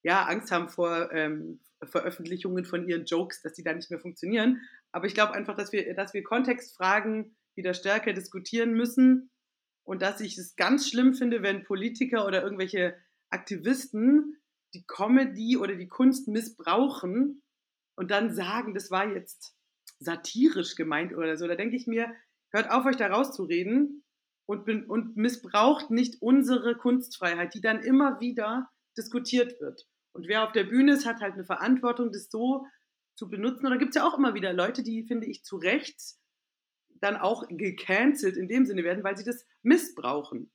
ja, Angst haben vor ähm, Veröffentlichungen von ihren Jokes, dass die da nicht mehr funktionieren. Aber ich glaube einfach, dass wir, dass wir Kontextfragen wieder stärker diskutieren müssen und dass ich es ganz schlimm finde, wenn Politiker oder irgendwelche Aktivisten die Comedy oder die Kunst missbrauchen und dann sagen, das war jetzt satirisch gemeint oder so. Da denke ich mir, hört auf, euch da rauszureden und, und missbraucht nicht unsere Kunstfreiheit, die dann immer wieder diskutiert wird. Und wer auf der Bühne ist, hat halt eine Verantwortung, das so zu benutzen. Und da gibt es ja auch immer wieder Leute, die, finde ich, zu Recht dann auch gecancelt in dem Sinne werden, weil sie das missbrauchen.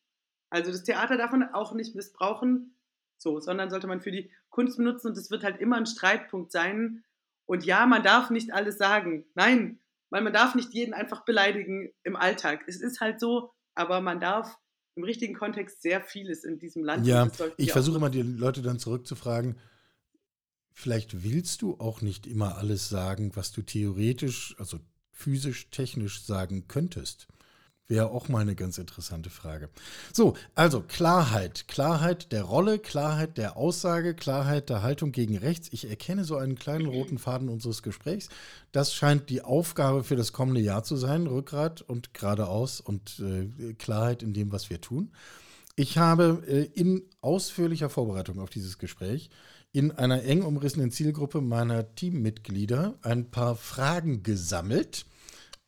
Also das Theater darf man auch nicht missbrauchen, so, sondern sollte man für die Kunst benutzen und es wird halt immer ein Streitpunkt sein. Und ja, man darf nicht alles sagen. Nein, weil man darf nicht jeden einfach beleidigen im Alltag. Es ist halt so, aber man darf im richtigen Kontext sehr vieles in diesem Land. Ja, ich versuche immer die Leute dann zurückzufragen, vielleicht willst du auch nicht immer alles sagen, was du theoretisch, also physisch, technisch sagen könntest. Wäre auch mal eine ganz interessante Frage. So, also Klarheit. Klarheit der Rolle, Klarheit der Aussage, Klarheit der Haltung gegen rechts. Ich erkenne so einen kleinen roten Faden unseres Gesprächs. Das scheint die Aufgabe für das kommende Jahr zu sein. Rückgrat und geradeaus und äh, Klarheit in dem, was wir tun. Ich habe äh, in ausführlicher Vorbereitung auf dieses Gespräch in einer eng umrissenen Zielgruppe meiner Teammitglieder ein paar Fragen gesammelt,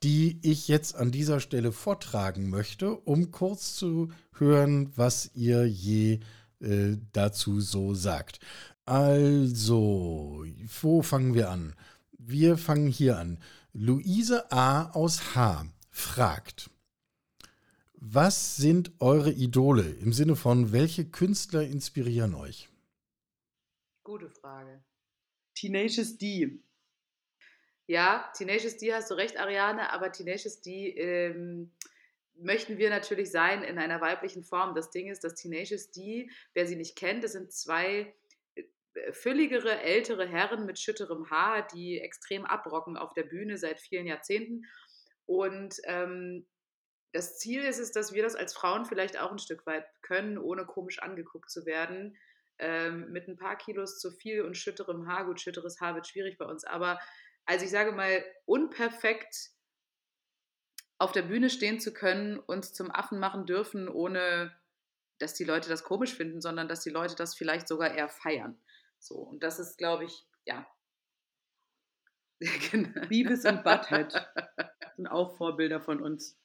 die ich jetzt an dieser Stelle vortragen möchte, um kurz zu hören, was ihr je äh, dazu so sagt. Also, wo fangen wir an? Wir fangen hier an. Luise A. aus H. fragt, was sind eure Idole im Sinne von, welche Künstler inspirieren euch? Gute Frage. Tenacious D. Ja, Tenacious D hast du recht, Ariane, aber Tenacious D ähm, möchten wir natürlich sein in einer weiblichen Form. Das Ding ist, dass Tenacious D, wer sie nicht kennt, das sind zwei äh, fülligere, ältere Herren mit schütterem Haar, die extrem abrocken auf der Bühne seit vielen Jahrzehnten. Und ähm, das Ziel ist es, dass wir das als Frauen vielleicht auch ein Stück weit können, ohne komisch angeguckt zu werden ähm, mit ein paar Kilos zu viel und schütterem Haar. Gut, schütteres Haar wird schwierig bei uns, aber also ich sage mal, unperfekt auf der Bühne stehen zu können, uns zum Affen machen dürfen, ohne dass die Leute das komisch finden, sondern dass die Leute das vielleicht sogar eher feiern. So, und das ist, glaube ich, ja. genau. Beavis und Butthead sind auch Vorbilder von uns.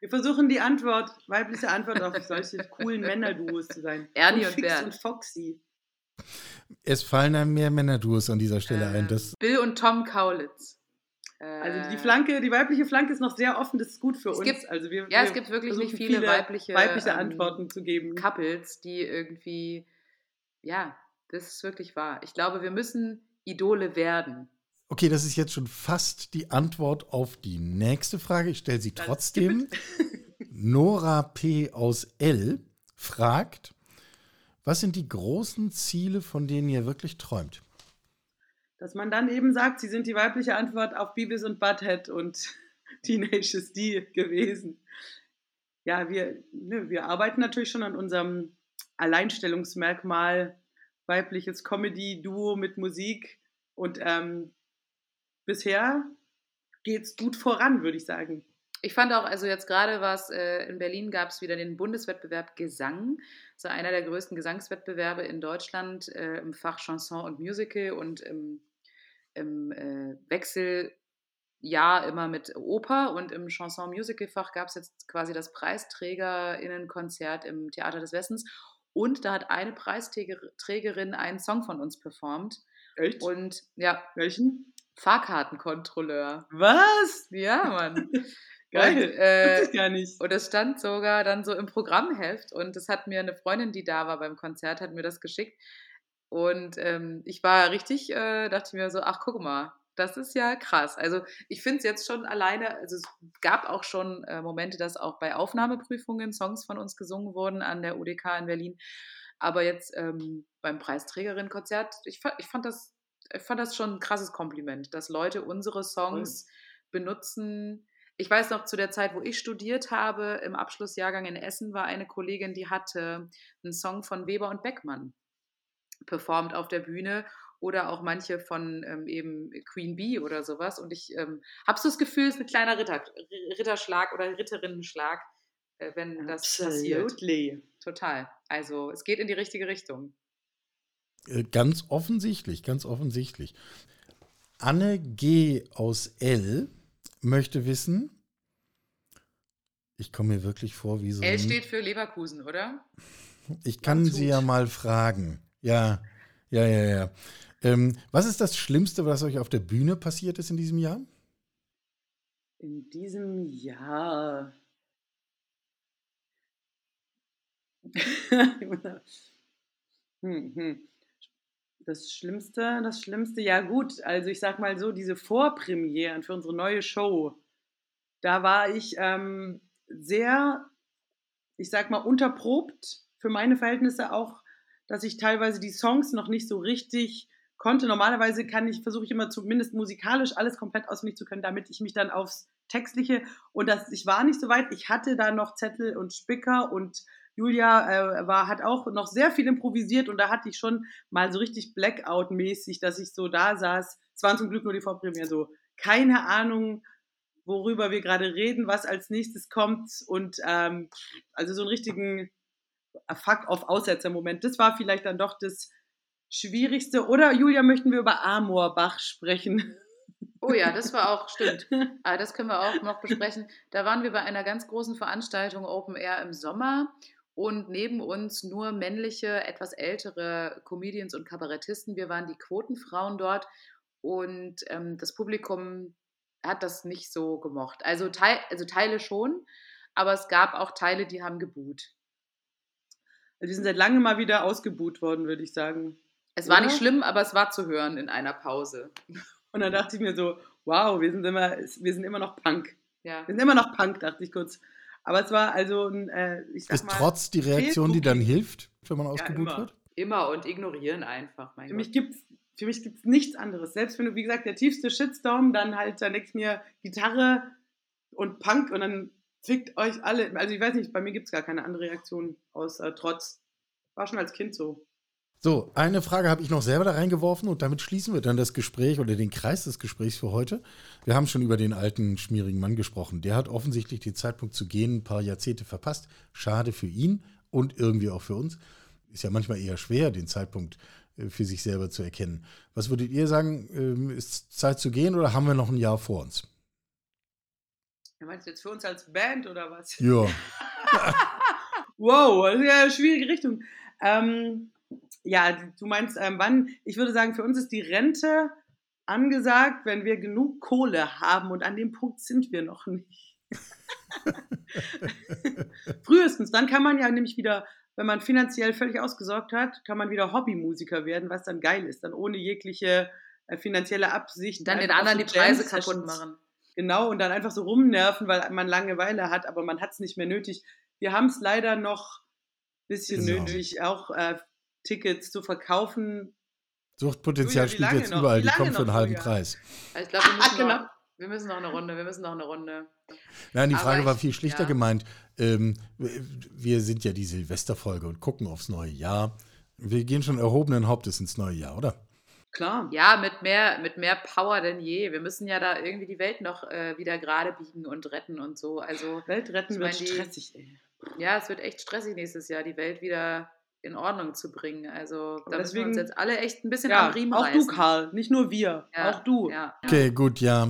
Wir versuchen die Antwort, weibliche Antwort auf solche coolen Männerduos zu sein. Ernie und, und Fix Bert. und Foxy. Es fallen einem mehr Männerduos an dieser Stelle äh, ein. Das Bill und Tom Kaulitz. Also die Flanke, die weibliche Flanke ist noch sehr offen, das ist gut für es uns. Gibt, also wir, ja, wir es gibt wirklich nicht versuchen viele, weibliche, weibliche ähm, Antworten zu geben. Couples, die irgendwie, ja, das ist wirklich wahr. Ich glaube, wir müssen Idole werden. Okay, das ist jetzt schon fast die Antwort auf die nächste Frage. Ich stelle sie trotzdem. Nora P. aus L. fragt, was sind die großen Ziele, von denen ihr wirklich träumt? dass man dann eben sagt, sie sind die weibliche Antwort auf Beavis und Butthead und Teenage D gewesen. Ja, wir, ne, wir arbeiten natürlich schon an unserem Alleinstellungsmerkmal weibliches Comedy-Duo mit Musik und ähm, bisher geht es gut voran, würde ich sagen. Ich fand auch, also jetzt gerade was äh, in Berlin gab es wieder den Bundeswettbewerb Gesang. So einer der größten Gesangswettbewerbe in Deutschland äh, im Fach Chanson und Musical und im, im äh, Wechseljahr immer mit Oper. Und im Chanson-Musical-Fach gab es jetzt quasi das Preisträgerinnenkonzert im Theater des Westens. Und da hat eine Preisträgerin einen Song von uns performt. Echt? Und ja. Welchen? Fahrkartenkontrolleur. Was? Ja, Mann. Geil. Und, äh, ich gar nicht. und es stand sogar dann so im Programmheft und das hat mir eine Freundin, die da war beim Konzert, hat mir das geschickt. Und ähm, ich war richtig, äh, dachte mir so, ach guck mal, das ist ja krass. Also ich finde es jetzt schon alleine, also es gab auch schon äh, Momente, dass auch bei Aufnahmeprüfungen Songs von uns gesungen wurden an der UDK in Berlin. Aber jetzt ähm, beim Preisträgerin-Konzert, ich, ich, fand das, ich fand das schon ein krasses Kompliment, dass Leute unsere Songs cool. benutzen. Ich weiß noch, zu der Zeit, wo ich studiert habe, im Abschlussjahrgang in Essen war eine Kollegin, die hatte einen Song von Weber und Beckmann performt auf der Bühne oder auch manche von ähm, eben Queen Bee oder sowas. Und ich ähm, habe so das Gefühl, es ist ein kleiner Ritter, Ritterschlag oder Ritterinnenschlag, äh, wenn das Absolutely. passiert. Total. Also es geht in die richtige Richtung. Äh, ganz offensichtlich, ganz offensichtlich. Anne G. aus L möchte wissen, ich komme mir wirklich vor wie so. L steht für Leverkusen, oder? Ich kann sie ja mal fragen. Ja, ja, ja, ja. Ähm, was ist das Schlimmste, was euch auf der Bühne passiert ist in diesem Jahr? In diesem Jahr. hm, hm. Das Schlimmste, das Schlimmste, ja gut, also ich sag mal so, diese Vorpremieren für unsere neue Show, da war ich ähm, sehr, ich sag mal, unterprobt für meine Verhältnisse auch, dass ich teilweise die Songs noch nicht so richtig konnte. Normalerweise kann ich, versuche ich immer zumindest musikalisch alles komplett auswendig zu können, damit ich mich dann aufs Textliche und das, ich war nicht so weit. Ich hatte da noch Zettel und Spicker und Julia äh, war, hat auch noch sehr viel improvisiert und da hatte ich schon mal so richtig Blackout-mäßig, dass ich so da saß. Es waren zum Glück nur die Vorpremiere so. Keine Ahnung, worüber wir gerade reden, was als nächstes kommt und ähm, also so einen richtigen Fuck-off-Aussetzer-Moment. Das war vielleicht dann doch das Schwierigste. Oder Julia, möchten wir über Amorbach sprechen? Oh ja, das war auch, stimmt. Aber das können wir auch noch besprechen. Da waren wir bei einer ganz großen Veranstaltung Open Air im Sommer und neben uns nur männliche, etwas ältere Comedians und Kabarettisten. Wir waren die Quotenfrauen dort und ähm, das Publikum hat das nicht so gemocht. Also, Teil, also Teile schon, aber es gab auch Teile, die haben geboot. Also die sind seit langem mal wieder ausgebuht worden, würde ich sagen. Es war Oder? nicht schlimm, aber es war zu hören in einer Pause. Und dann dachte ich mir so, wow, wir sind immer, wir sind immer noch Punk. Ja. Wir sind immer noch Punk, dachte ich kurz. Aber es war also ein, äh, ich sag Ist mal, trotz die Reaktion, die dann hilft, wenn man ausgebucht ja, wird? Immer und ignorieren einfach. für, mich gibt's, für mich gibt es nichts anderes. Selbst wenn du, wie gesagt, der tiefste Shitstorm, dann halt, dann denke ich mir Gitarre und Punk und dann fickt euch alle. Also ich weiß nicht, bei mir gibt es gar keine andere Reaktion außer Trotz. War schon als Kind so. So, eine Frage habe ich noch selber da reingeworfen und damit schließen wir dann das Gespräch oder den Kreis des Gesprächs für heute. Wir haben schon über den alten, schmierigen Mann gesprochen. Der hat offensichtlich den Zeitpunkt zu gehen ein paar Jahrzehnte verpasst. Schade für ihn und irgendwie auch für uns. Ist ja manchmal eher schwer, den Zeitpunkt äh, für sich selber zu erkennen. Was würdet ihr sagen, ähm, ist Zeit zu gehen oder haben wir noch ein Jahr vor uns? Ja, meinst du jetzt für uns als Band oder was? Ja. wow, das ist ja eine schwierige Richtung. Ähm, ja, du meinst, ähm, wann? Ich würde sagen, für uns ist die Rente angesagt, wenn wir genug Kohle haben und an dem Punkt sind wir noch nicht. Frühestens, dann kann man ja nämlich wieder, wenn man finanziell völlig ausgesorgt hat, kann man wieder Hobbymusiker werden, was dann geil ist, dann ohne jegliche äh, finanzielle Absicht. Dann den anderen die Preise kaputt machen. Genau, und dann einfach so rumnerven, weil man Langeweile hat, aber man hat es nicht mehr nötig. Wir haben es leider noch ein bisschen genau. nötig, auch äh, Tickets zu verkaufen. Suchtpotenzial Julia, wie spielt jetzt noch? überall, die kommt für einen halben? Preis. Also ich glaube, wir, müssen Genau. noch- wir müssen noch eine Runde, wir müssen noch eine Runde. Nein, die Aber Frage war viel schlichter ja. gemeint. Ähm, wir sind ja die Silvesterfolge und gucken aufs neue Jahr. Wir gehen schon erhobenen Hauptes ins neue Jahr, oder? Klar. Ja, mit mehr, mit mehr Power denn je. Wir müssen ja da irgendwie die Welt noch äh, wieder gerade biegen und retten und so. Also Welt retten wird mein, die- stressig, ey. ja, es wird echt stressig nächstes Jahr, die Welt wieder in Ordnung zu bringen. Also da Aber müssen wir uns deswegen- jetzt alle echt ein bisschen Ja, am Riemen auch reißen. du, Karl. Nicht nur wir. Ja, Auch du. Ja, ja. Okay, gut, ja.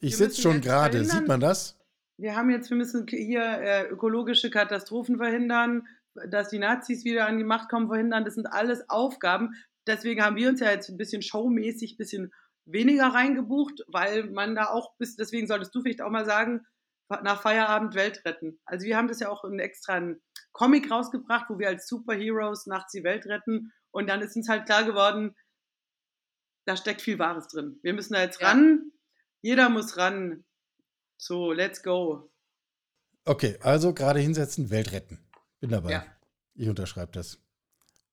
Ich sitze schon gerade. Sieht man das? Wir haben jetzt, wir müssen hier äh, ökologische Katastrophen verhindern, dass die Nazis wieder an die Macht kommen, verhindern. Das sind alles Aufgaben. Deswegen haben wir uns ja jetzt ein bisschen showmäßig, ein bisschen weniger reingebucht, weil man da auch bis, deswegen solltest du vielleicht auch mal sagen, nach Feierabend Welt retten. Also wir haben das ja auch in extra einen Comic rausgebracht, wo wir als Superheroes nachts die Welt retten. Und dann ist uns halt klar geworden, da steckt viel Wahres drin. Wir müssen da jetzt Ja. ran. Jeder muss ran. So, let's go. Okay, also gerade hinsetzen, Welt retten. Bin dabei. Ja. Ich unterschreibe das.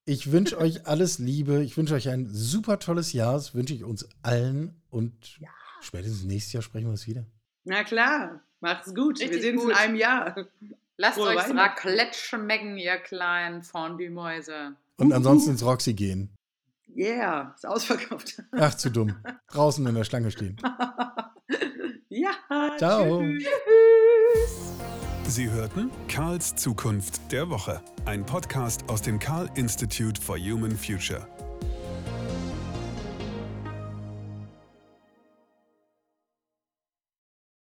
Ich wünsche euch alles Liebe. Ich wünsche euch ein super tolles Jahr. Das wünsche ich uns allen. Und spätestens nächstes Jahr sprechen wir uns wieder. Na klar, mach's gut. Richtig wir sehen uns in einem Jahr. Lasst Frohe euch. Raclette schmecken, ihr kleinen Fondue-Mäuse. Und ansonsten ins Roxy gehen. Yeah, ist ausverkauft. Ach, zu dumm. Draußen in der Schlange stehen. ja. Ciao. Tschüss. Sie hörten Karls Zukunft der Woche, ein Podcast aus dem Karl Institute for Human Future.